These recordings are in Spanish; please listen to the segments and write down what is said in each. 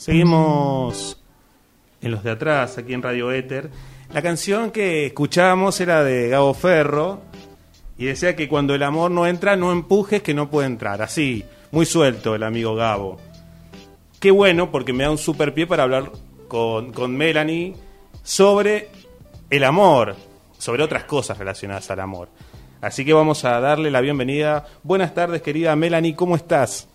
Seguimos en los de atrás, aquí en Radio Éter. La canción que escuchábamos era de Gabo Ferro y decía que cuando el amor no entra, no empujes que no puede entrar. Así, muy suelto el amigo Gabo. Qué bueno porque me da un super pie para hablar con, con Melanie sobre el amor, sobre otras cosas relacionadas al amor. Así que vamos a darle la bienvenida. Buenas tardes, querida Melanie, ¿cómo estás?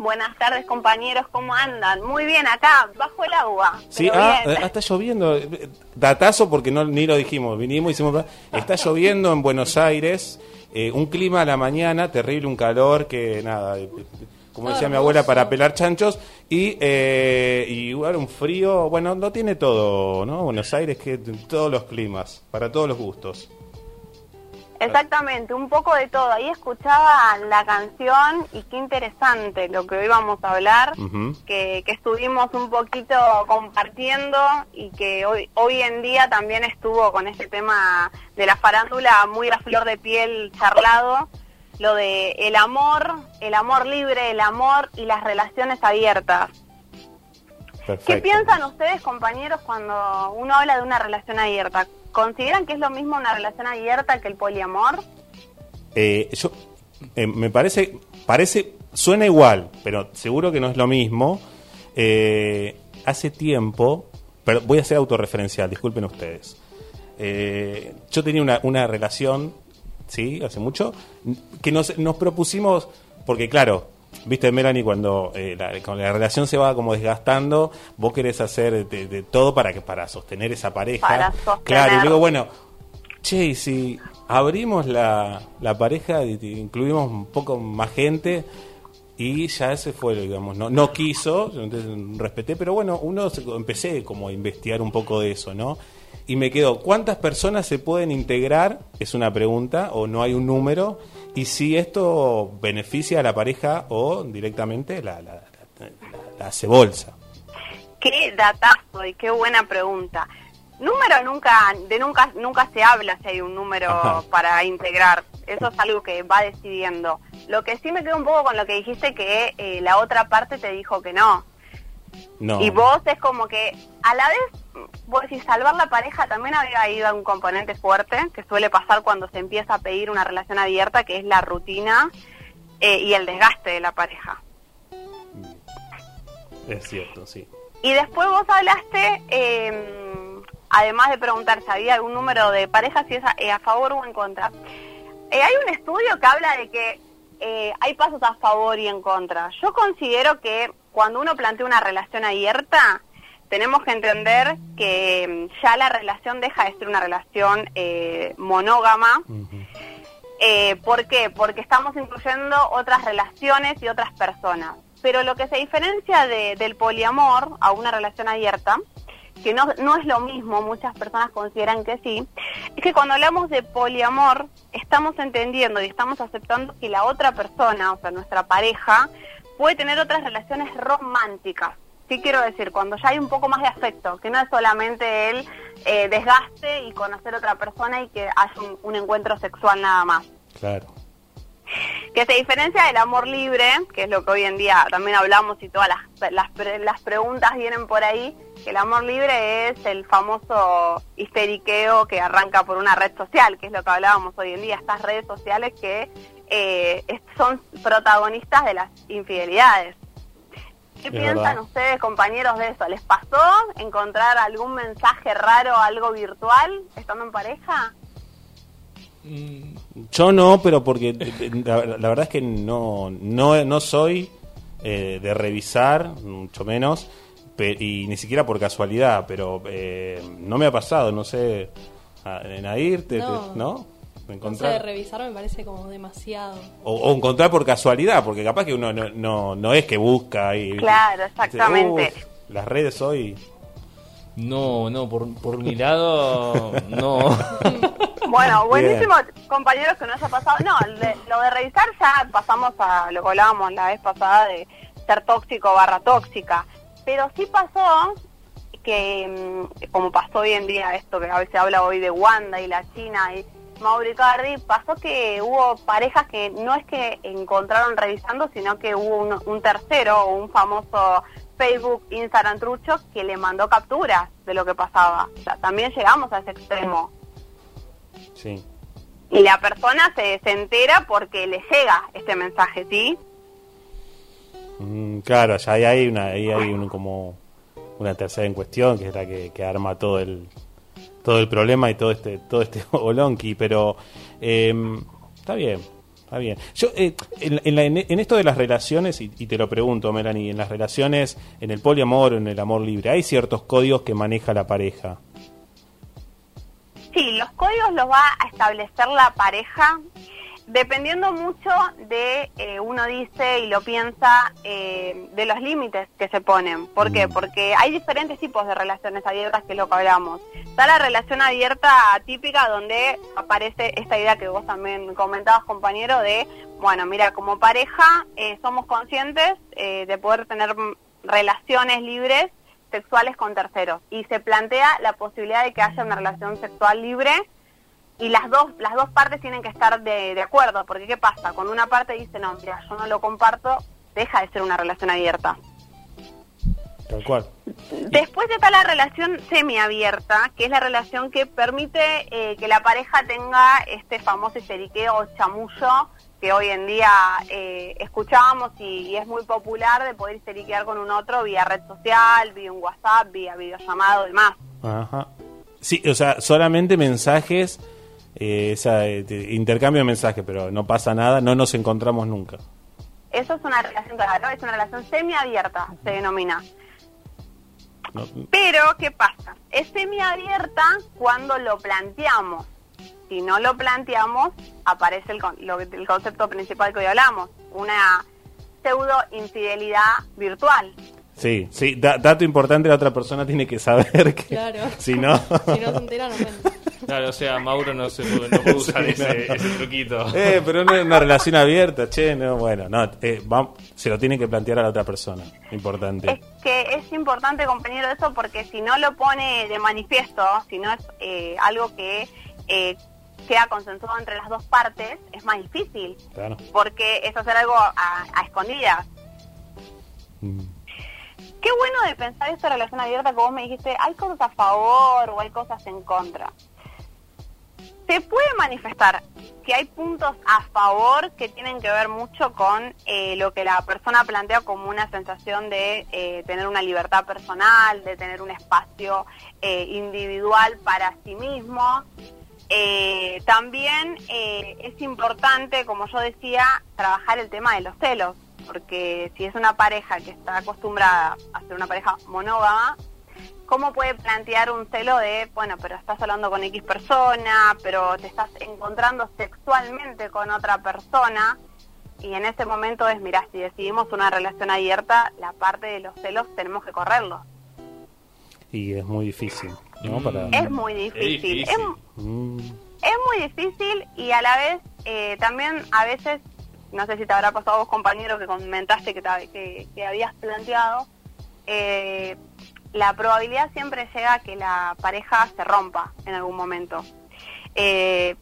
Buenas tardes, compañeros, ¿cómo andan? Muy bien, acá, bajo el agua. Sí, ah, ah, está lloviendo. Datazo porque no ni lo dijimos. Vinimos, hicimos. Está lloviendo en Buenos Aires. eh, un clima a la mañana, terrible, un calor que nada. eh, Como decía mi abuela, para pelar chanchos. Y, eh, y un frío. Bueno, no tiene todo, ¿no? Buenos Aires, que todos los climas, para todos los gustos. Exactamente, un poco de todo. Ahí escuchaba la canción y qué interesante lo que hoy vamos a hablar, que, que estuvimos un poquito compartiendo y que hoy, hoy en día también estuvo con este tema de la farándula muy a flor de piel charlado, lo de el amor, el amor libre, el amor y las relaciones abiertas. Perfecto. ¿Qué piensan ustedes, compañeros, cuando uno habla de una relación abierta? ¿Consideran que es lo mismo una relación abierta que el poliamor? Eh, yo, eh, me parece, parece, suena igual, pero seguro que no es lo mismo. Eh, hace tiempo, pero voy a ser autorreferencial, disculpen ustedes. Eh, yo tenía una, una relación, sí, hace mucho, que nos, nos propusimos, porque claro, viste Melanie, cuando, eh, la, cuando la relación se va como desgastando, vos querés hacer de, de todo para que para sostener esa pareja. Para sostener. Claro, y luego bueno, Che, y si abrimos la, la pareja y y incluimos un poco más gente y ya ese fue, digamos, no, no quiso, yo entonces respeté, pero bueno, uno se- empecé como a investigar un poco de eso, ¿no? Y me quedó, ¿cuántas personas se pueden integrar? Es una pregunta, o no hay un número, y si esto beneficia a la pareja o directamente la, la, la, la- hace bolsa. Qué datazo y qué buena pregunta. Número nunca, de nunca, nunca se habla si hay un número Ajá. para integrar. Eso es algo que va decidiendo. Lo que sí me quedo un poco con lo que dijiste que eh, la otra parte te dijo que no. No. Y vos es como que a la vez, vos decís, salvar la pareja también había ido a un componente fuerte que suele pasar cuando se empieza a pedir una relación abierta, que es la rutina eh, y el desgaste de la pareja. Es cierto, sí. Y después vos hablaste, eh, además de preguntar si había algún número de parejas, si es a, eh, a favor o en contra. Eh, hay un estudio que habla de que eh, hay pasos a favor y en contra. Yo considero que cuando uno plantea una relación abierta, tenemos que entender que mm, ya la relación deja de ser una relación eh, monógama. Eh, ¿Por qué? Porque estamos incluyendo otras relaciones y otras personas. Pero lo que se diferencia de- del poliamor a una relación abierta, que no, no es lo mismo, muchas personas consideran que sí, es que cuando hablamos de poliamor estamos entendiendo y estamos aceptando que la otra persona, o sea, nuestra pareja, puede tener otras relaciones románticas. ¿Qué quiero decir? Cuando ya hay un poco más de afecto, que no es solamente el eh, desgaste y conocer otra persona y que haya un, un encuentro sexual nada más. Claro. Que se diferencia del amor libre, que es lo que hoy en día también hablamos y todas las, las, pre- las preguntas vienen por ahí, que el amor libre es el famoso histeriqueo que arranca por una red social, que es lo que hablábamos hoy en día, estas redes sociales que eh, son protagonistas de las infidelidades. ¿Qué Es piensan verdad. ustedes, compañeros, de eso? ¿Les pasó encontrar algún mensaje raro, algo virtual, estando en pareja? Yo no, pero porque eh, la, la verdad es que no, no, no soy eh, de revisar, mucho menos, pe- y ni siquiera por casualidad, pero eh, no me ha pasado, no sé, Nair, te- te- No. ¿No? No sé, Encontrar, revisar me parece como demasiado. o, o encontrar por casualidad, porque capaz que uno no, no, no es que busca y... Claro, exactamente. Uf, las redes hoy... No, no, por, por mi lado, no. Bueno, buenísimo, compañeros, que nos ha pasado. No, de- lo de revisar ya pasamos a lo que hablábamos la vez pasada de ser tóxico barra tóxica. Pero sí pasó que, mm, como pasó hoy en día esto que a veces habla hoy de Wanda y la China y Mauro Icardi, pasó que hubo parejas que no es que encontraron revisando, sino que hubo un, un tercero un famoso Facebook, Instagram trucho que le mandó capturas de lo que pasaba. O sea, también llegamos a ese extremo. Sí. Y la persona se, se entera porque le llega este mensaje, ¿sí? Mm, claro, ya ahí hay una, ahí hay un, como una tercera en cuestión que es la que, que arma todo el todo el problema y todo este todo este olonqui, pero em, está bien, está bien. Yo eh, en, en la- en- esto de las relaciones y, y te lo pregunto, Melanie, en las relaciones, en el poliamor en el amor libre, hay ciertos códigos que maneja la pareja. Sí, los códigos los va a establecer la pareja dependiendo mucho de, eh, uno dice y lo piensa, eh, de los límites que se ponen. ¿Por qué? Mm. Porque hay diferentes tipos de relaciones abiertas que es lo que hablamos. Está la relación abierta típica donde aparece esta idea que vos también comentabas, compañero, de, bueno, mira, como pareja eh, somos conscientes eh, de poder tener relaciones libres sexuales con terceros y se plantea la posibilidad de que haya una relación sexual libre y las dos las dos partes tienen que estar de, de acuerdo porque qué pasa cuando una parte dice no mira yo no lo comparto deja de ser una relación abierta Tal cual. después está la relación semiabierta que es la relación que permite eh, que la pareja tenga este famoso histeriqueo o chamullo que hoy en día eh, escuchamos y, y es muy popular de poder histeriquear con un otro vía red social, vía un WhatsApp, vía videollamado y demás. Ajá. Sí, o sea, solamente mensajes, eh, esa, eh, intercambio de mensajes, pero no pasa nada, no nos encontramos nunca. Eso es una relación, claro, es una relación semiabierta, se denomina. No- Pero, ¿qué pasa? Es semiabierta cuando lo planteamos. Si no lo planteamos, aparece el, con- lo- el concepto principal que hoy hablamos, una pseudo infidelidad virtual. sí, sí, da- dato importante, la otra persona tiene que saber que Claro. si no... Si no se entera, no cuenta. Claro, o sea, Mauro no, se puede, no puede usar Sí, ese, no. ese truquito. Eh, pero no es una relación abierta, che, no, bueno, no, eh, va- se lo tiene que plantear a la otra persona, importante. Es que es importante, compañero, eso porque si no lo pone de manifiesto, si no es eh, algo que eh, queda consensuado entre las dos partes, es más difícil. Claro. Porque es hacer algo a, a escondidas. Mm. Qué bueno de pensar esta relación abierta que vos me dijiste, hay cosas a favor o hay cosas en contra. Se puede manifestar que hay puntos a favor que tienen que ver mucho con eh, lo que la persona plantea como una sensación de eh, tener una libertad personal, de tener un espacio eh, individual para sí mismo. Eh, también eh, es importante, como yo decía, trabajar el tema de los celos, porque si es una pareja que está acostumbrada a ser una pareja monógama, ¿cómo puede plantear un celo de, bueno, pero estás hablando con X persona, pero te estás encontrando sexualmente con otra persona? Y en ese momento es, mira, si decidimos una relación abierta, la parte de los celos tenemos que correrlos. Y es muy difícil, ¿no? Para... Es muy Es difícil. difícil. Es- Mm. es muy difícil y a la vez eh, también a veces, no sé si te habrá pasado a vos compañero que comentaste que, te- que, que habías planteado, eh, la probabilidad siempre llega a que la pareja se rompa en algún momento. Eh,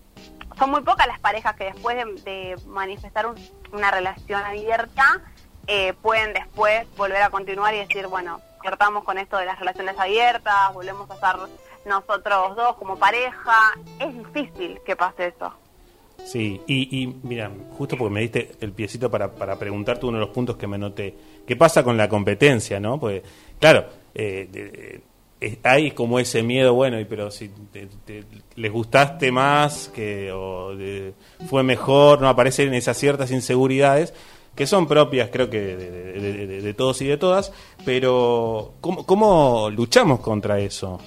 son muy pocas las parejas que después de, manifestar un- una relación abierta eh, pueden después volver a continuar y decir, bueno, cortamos con esto de las relaciones abiertas, volvemos a estar nosotros dos como pareja. Es difícil que pase eso. Sí, y, y mira, justo porque me diste el piecito para, para preguntarte uno de los puntos que me noté. ¿Qué pasa con la competencia, no? Porque, claro, eh, eh, hay como ese miedo, bueno, y pero si te- les gustaste más, que o fue mejor, no aparecen esas ciertas inseguridades que son propias, creo que, de, todos y de todas, pero ¿cómo, cómo luchamos contra eso?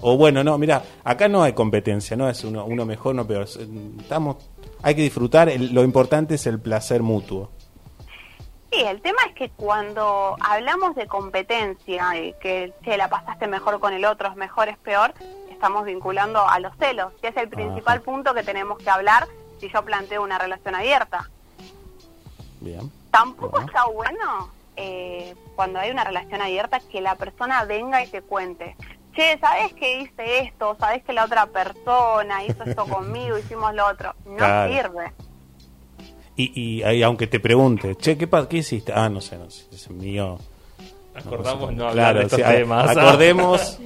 O bueno, no, mira, acá no hay competencia, no es uno, uno mejor, no peor. Estamos, hay que disfrutar, el- lo importante es el placer mutuo. Sí, el tema es que cuando hablamos de competencia y que che, la pasaste mejor con el otro, es mejor, es peor, estamos vinculando a los celos, que es el principal Ajá. punto que tenemos que hablar si yo planteo una relación abierta. Bien. Tampoco Bueno. está bueno eh, cuando hay una relación abierta que la persona venga y te cuente. Che, ¿sabes que hice esto? ¿Sabes que la otra persona hizo esto conmigo? Hicimos lo otro. No Claro. sirve. Y, y ahí, aunque te pregunte, che, ¿qué, ¿qué hiciste? Ah, no sé, no sé, es mío. Acordamos no hablar Claro, de estos temas. acordemos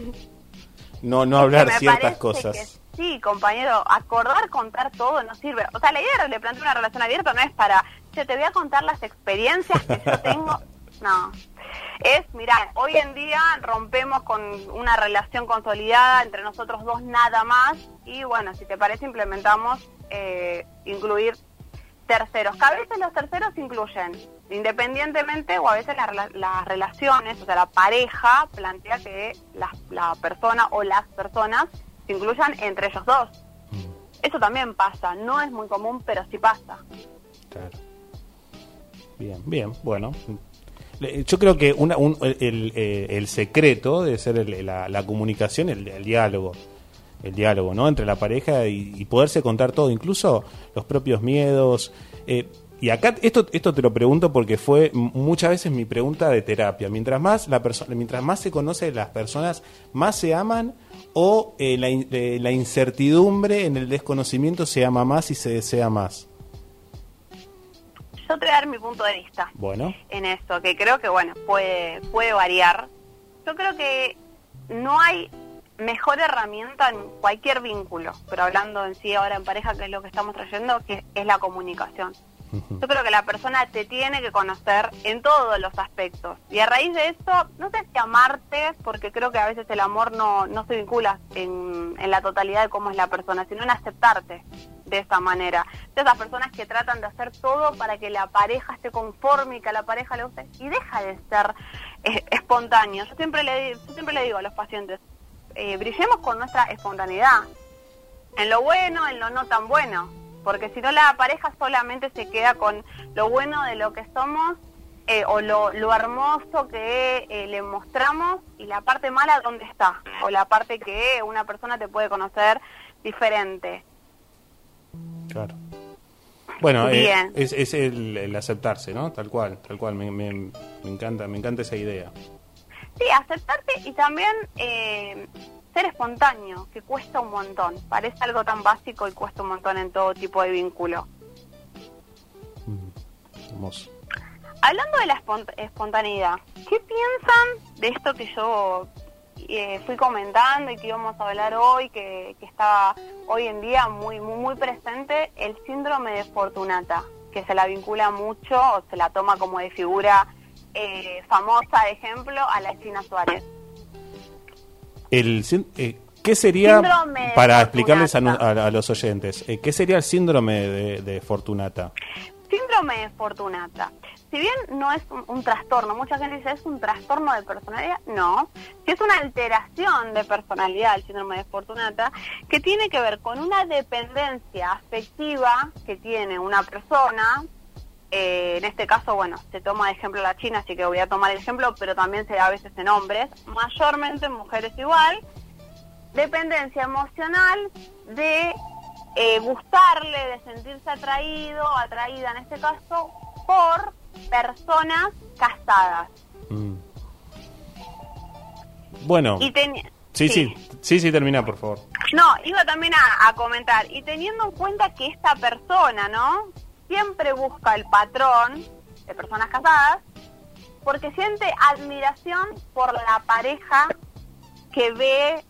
no, no hablar Me ciertas cosas. que sí, compañero, acordar, contar todo no sirve. O sea, la idea de le plantear una relación abierta no es para, che, te voy a contar las experiencias que yo tengo. No. Es, mira, hoy en día rompemos con una relación consolidada entre nosotros dos nada más y bueno, si te parece implementamos eh, incluir terceros, que a veces los terceros incluyen, independientemente o a veces la las relaciones, o sea, la pareja plantea que la, la persona o las personas se incluyan entre ellos dos. Eso también pasa, no es muy común, pero sí pasa. Claro. Bien, bien, bueno. Yo creo que una, un- el, el, eh, el secreto debe ser el- la, la comunicación, el, el diálogo. El diálogo, ¿no? Entre la pareja y, y poderse contar todo, incluso los propios miedos. eh, y acá, esto, esto te lo pregunto porque fue muchas veces mi pregunta de terapia. Mientras más, la perso- mientras más se conoce las personas, más se aman o eh, la, in- eh, la incertidumbre en el desconocimiento se ama más y se desea más. Yo te voy a dar mi punto de vista. Bueno. en esto, que creo que bueno, puede, puede variar. Yo creo que no hay mejor herramienta en cualquier vínculo, pero hablando en sí ahora en pareja, que es lo que estamos trayendo, que es la comunicación. Yo creo que la persona te tiene que conocer en todos los aspectos. Y a raíz de eso, no sé si amarte, porque creo que a veces el amor no, no se vincula en, en la totalidad de cómo es la persona, sino en aceptarte de esa manera. De esas personas que tratan de hacer todo para que la pareja esté conforme y que a la pareja le guste. Y deja de ser eh, espontáneo. Yo siempre, le, yo siempre le digo a los pacientes, eh, brillemos con nuestra espontaneidad. En lo bueno, en lo no tan bueno. Porque si no la pareja solamente se queda con lo bueno de lo que somos eh, o lo, lo hermoso que eh, le mostramos y la parte mala dónde está. O la parte que una persona te puede conocer diferente. Claro. Bueno, eh, es, es el, el aceptarse, ¿no? Tal cual, tal cual. Me, me- me encanta, me encanta esa idea. Sí, aceptarte y también eh, ser espontáneo, que cuesta un montón. Parece algo tan básico y cuesta un montón en todo tipo de vínculo. Hermoso. Hablando de la espont- espontaneidad, ¿qué piensan de esto que yo eh, fui comentando y que íbamos a hablar hoy, que, que está hoy en día muy, muy, muy presente, el síndrome de Fortunata, que se la vincula mucho o se la toma como de figura eh, famosa, ejemplo, a la China Suárez? El, eh, ¿Qué sería, Síndrome para explicarles a, a- a los oyentes, eh, qué sería el síndrome de, de Fortunata? Síndrome de Fortunata. Si bien no es un, un trastorno, mucha gente dice es un trastorno de personalidad, no. Si es una alteración de personalidad, el síndrome de Fortunata, que tiene que ver con una dependencia afectiva que tiene una persona. Eh, en este caso, bueno, se toma de ejemplo la China, así que voy a tomar el ejemplo, pero también se da a veces en hombres, mayormente en mujeres igual, dependencia emocional de eh, gustarle, de sentirse atraído, atraída en este caso, por personas casadas. Mm. Bueno, Y teni- sí, sí, sí, sí, termina, por favor. No, iba también a, a comentar, y teniendo en cuenta que esta persona, ¿no? Siempre busca el patrón de personas casadas, porque siente admiración por la pareja que ve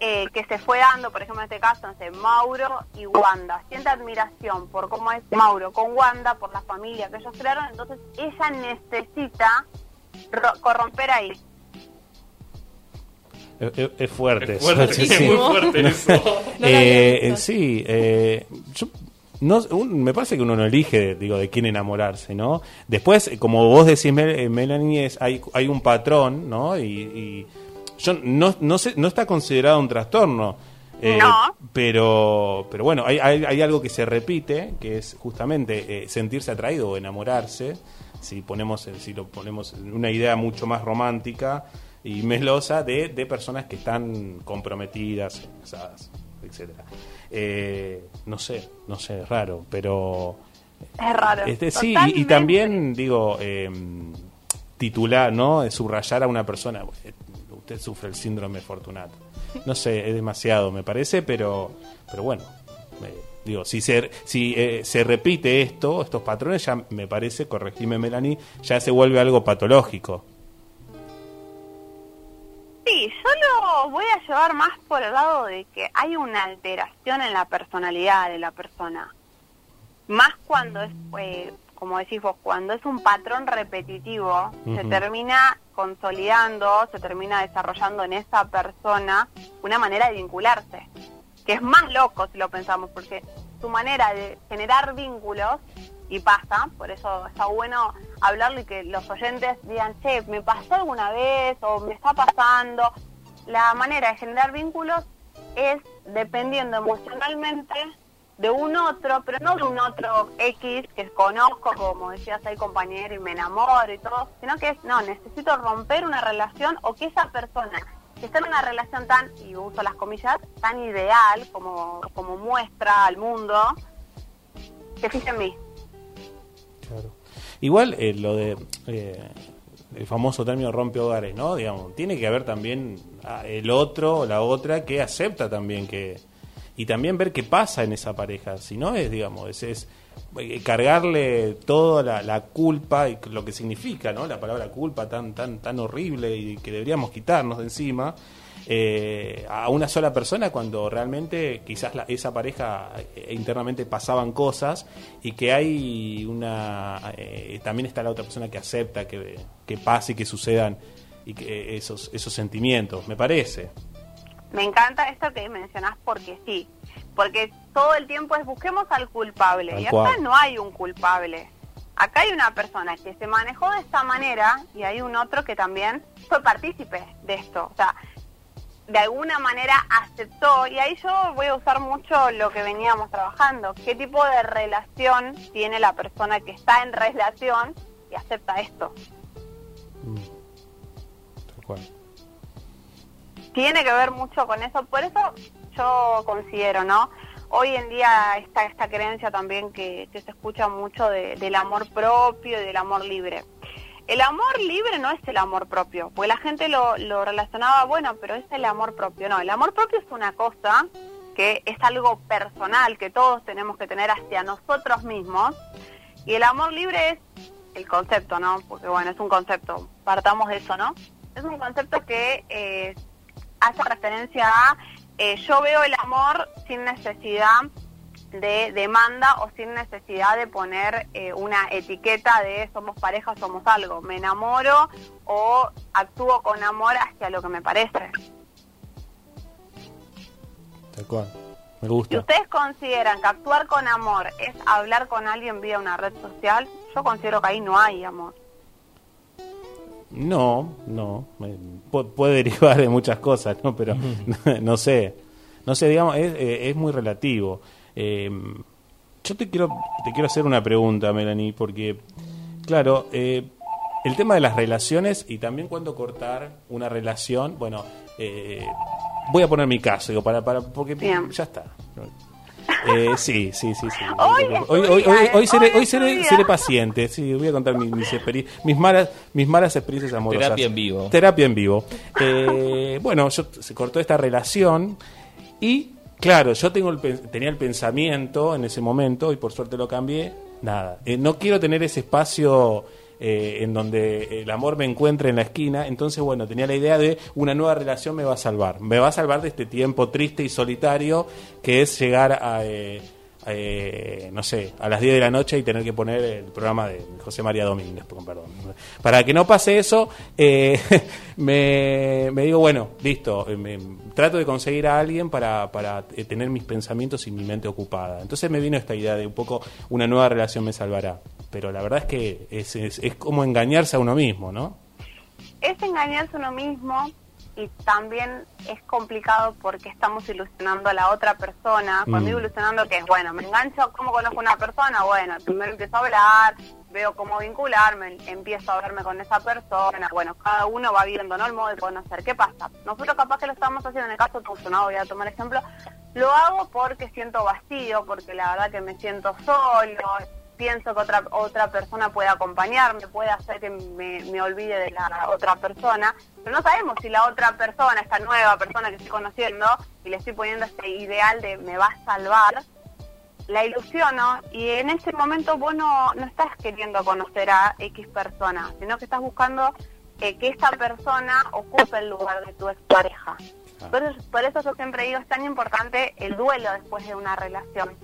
eh, que se fue dando, por ejemplo en este caso, no sé, Mauro y Wanda. Siente admiración por cómo es Mauro con Wanda, por la familia que ellos crearon, entonces ella necesita ro- corromper ahí. Es, es- es fuerte. Es eso, fuerte, sí, es muy fuerte eso. No Eh, visto. sí, eh, yo no, un- me parece que uno no elige, digo, de quién enamorarse, ¿no? Después, eh, como vos decís, Mel- eh, Melanie, es, hay, hay un patrón, ¿no? Y, y yo no, no, sé, no está considerado un trastorno. eh, No. Pero, pero bueno, hay, hay, hay algo que se repite, que es justamente eh, sentirse atraído o enamorarse. Si ponemos, si lo ponemos en una idea mucho más romántica y melosa de, de personas que están comprometidas, casadas, etcétera. Eh, no sé, no sé, es raro, pero Es raro. este, sí, y- también digo eh, titular, ¿no? Subrayar a una persona. eh, Usted sufre el síndrome Fortunato. No sé, es demasiado, me parece, pero, pero bueno. eh, digo, si se, si eh, se repite esto, estos patrones, ya me parece, corregime Melanie, ya se vuelve algo patológico. Sí, yo lo voy a llevar más por el lado de que hay una alteración en la personalidad de la persona. Más cuando es, eh, como decís vos, cuando es un patrón repetitivo, se termina consolidando, se termina desarrollando en esa persona una manera de vincularse, que es más loco si lo pensamos, porque su manera de generar vínculos, y pasa, por eso está bueno hablarlo y que los oyentes digan, che, me pasó alguna vez o me está pasando. La manera de generar vínculos es dependiendo emocionalmente de un otro, pero no de un otro X que conozco, como decías ahí compañero, y me enamoro y todo, sino que es, no, necesito romper una relación o que esa persona que está en una relación tan, y uso las comillas, tan ideal como, como muestra al mundo, se fije en mí. Claro. Igual eh, lo de eh, el famoso término rompe hogares, ¿no? Digamos, tiene que haber también ah, el otro o la otra que acepta también que y también ver qué pasa en esa pareja. Si no es, digamos, es, es eh, cargarle toda la, la culpa y lo que significa, ¿no? La palabra culpa tan tan tan horrible y que deberíamos quitarnos de encima. Eh, a una sola persona cuando realmente quizás la- esa pareja eh, internamente pasaban cosas y que hay una eh, también está la otra persona que acepta que, que pase y que sucedan y que esos esos sentimientos me parece Me encanta esto que mencionás porque sí, porque todo el tiempo es busquemos al culpable Tal y acá cual. no hay un culpable. Acá hay una persona que se manejó de esta manera y hay un otro que también fue partícipe de esto. O sea, de alguna manera aceptó y ahí yo voy a usar mucho lo que veníamos trabajando. ¿Qué tipo de relación tiene la persona que está en relación y acepta esto? Tal cual. tiene que ver mucho con eso. Por eso yo considero, ¿no? Hoy en día está esta creencia también que, que se escucha mucho de- del amor propio y del amor libre. El amor libre no es el amor propio, porque la gente lo, relacionaba, bueno, pero es el amor propio. No, el amor propio es una cosa que es algo personal que todos tenemos que tener hacia nosotros mismos. Y el amor libre es el concepto, ¿no? Porque bueno, es un concepto, partamos de eso, ¿no? Es un concepto que eh, hace referencia a eh, yo veo el amor sin necesidad de demanda o sin necesidad de poner eh, una etiqueta de somos pareja, somos algo. Me enamoro o actúo con amor hacia lo que me parece. Tal cual. Me Si gusta. ustedes consideran que actuar con amor es hablar con alguien vía una red social, yo considero que ahí no hay amor. No, no. me- pu- puede derivar de muchas cosas, ¿no? Pero no sé. No sé, digamos, es, eh, es muy relativo. Eh, yo te quiero, te quiero hacer una pregunta, Melanie, porque, claro, eh, el tema de las relaciones y también cuando cortar una relación, bueno, eh, voy a poner mi caso, digo, para, para, porque Bien. ya está. Eh, sí, sí, sí, sí. Hoy hoy, hoy, hoy, hoy seré, Hoy seré, paciente, sí, voy a contar mis, mis, mis malas, mis malas experiencias amorosas. Terapia en vivo. Terapia en vivo. Eh, bueno, yo se cortó esta relación y, claro, yo tengo el, tenía el pensamiento en ese momento y por suerte lo cambié. Nada, eh, no quiero tener ese espacio eh, en donde el amor me encuentre en la esquina. Entonces, bueno, tenía la idea de una nueva relación me va a salvar. Me va a salvar de este tiempo triste y solitario que es llegar a... eh, eh, no sé, a las 10 de la noche y tener que poner el programa de José María Domínguez, con perdón. Para que no pase eso, eh, me, digo, bueno, listo, eh, trato de conseguir a alguien para, para eh, tener mis pensamientos y mi mente ocupada. Entonces me vino esta idea de un poco una nueva relación me salvará. Pero la verdad es que es, es, es como engañarse a uno mismo, ¿no? es engañarse a uno mismo y también es complicado porque estamos ilusionando a la otra persona. Cuando Mm. digo ilusionando, que es bueno, me engancho, ¿cómo conozco a una persona? Bueno, primero empiezo a hablar, veo cómo vincularme, empiezo a verme con esa persona. Bueno, cada uno va viendo, ¿no? El modo de conocer. ¿Qué pasa? Nosotros capaz que lo estamos haciendo en el caso tuyo, ¿no? Voy a tomar ejemplo. Lo hago porque siento vacío, porque la verdad que me siento solo, pienso que otra otra persona puede acompañarme, puede hacer que me, me olvide de la otra persona, pero no sabemos si la otra persona, esta nueva persona que estoy conociendo, y le estoy poniendo este ideal de me va a salvar, la ilusiono y en ese momento vos no, no estás queriendo conocer a X persona, sino que estás buscando eh, que esta persona ocupe el lugar de tu expareja. Por por eso yo siempre digo, es tan importante el duelo después de una relación.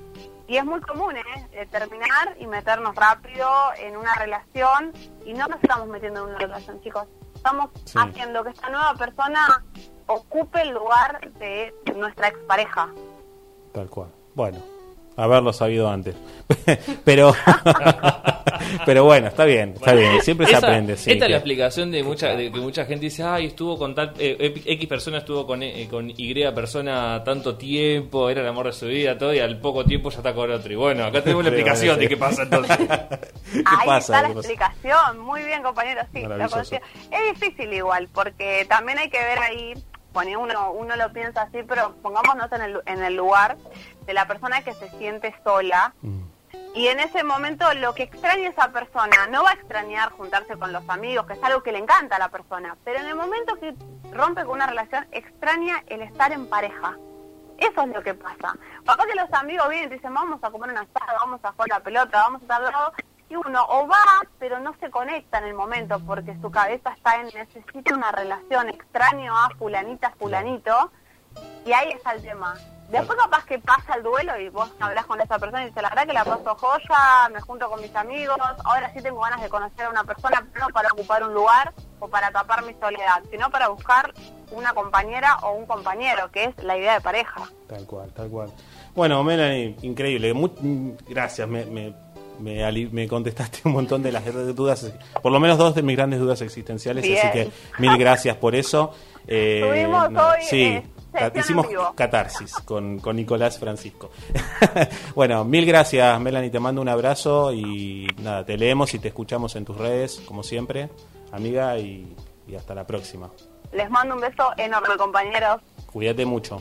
Y es muy común, ¿eh? Eh, terminar y meternos rápido en una relación y no nos estamos metiendo en una relación, chicos. Estamos Sí. haciendo que esta nueva persona ocupe el lugar de nuestra expareja. Tal cual. Bueno, haberlo sabido antes. pero, pero bueno, está bien, está bien. Siempre se aprende. Sí, esta es la explicación de mucha de que mucha gente dice, ay, estuvo con tal eh, X persona estuvo con eh, con Y persona tanto tiempo, era el amor de su vida, todo y al poco tiempo ya está con otro. Y bueno, acá tenemos la explicación bueno, de qué pasa entonces. ¿Qué Ahí pasa? está la explicación. Muy bien, compañero. Sí. Es difícil igual, porque también hay que ver ahí, bueno, uno, uno lo piensa así, pero pongámonos en el, en el lugar de la persona que se siente sola. Mm. Y en ese momento lo que extraña esa persona no va a extrañar juntarse con los amigos, que es algo que le encanta a la persona, pero en el momento que rompe con una relación extraña el estar en pareja. Eso es lo que pasa. Papá que los amigos vienen y dicen, vamos a comer una asado, vamos a jugar la pelota, vamos a tal lado, y uno o va, pero no se conecta en el momento porque su cabeza está en necesita una relación extraño a fulanita, fulanito, y ahí está el tema. Después capaz que pasa el duelo y vos hablas con esa persona y dices, la verdad que la paso joya, me junto con mis amigos, ahora sí tengo ganas de conocer a una persona, pero no para ocupar un lugar o para tapar mi soledad, sino para buscar una compañera o un compañero, que es la idea de pareja. Tal cual, tal cual. Bueno, Melanie, increíble. Mu- mm, gracias, me, me, me, ali- me contestaste un montón de las dudas, por lo menos dos de mis grandes dudas existenciales, Bien. así que mil gracias por eso. Eh, Tuvimos hoy, sí, eh, sesión hicimos catarsis con, con Nicolás Francisco. bueno, mil gracias, Melanie, te mando un abrazo y nada, te leemos y te escuchamos en tus redes, como siempre, amiga, y, y hasta la próxima. Les mando un beso enorme, compañeros. Cuídate mucho.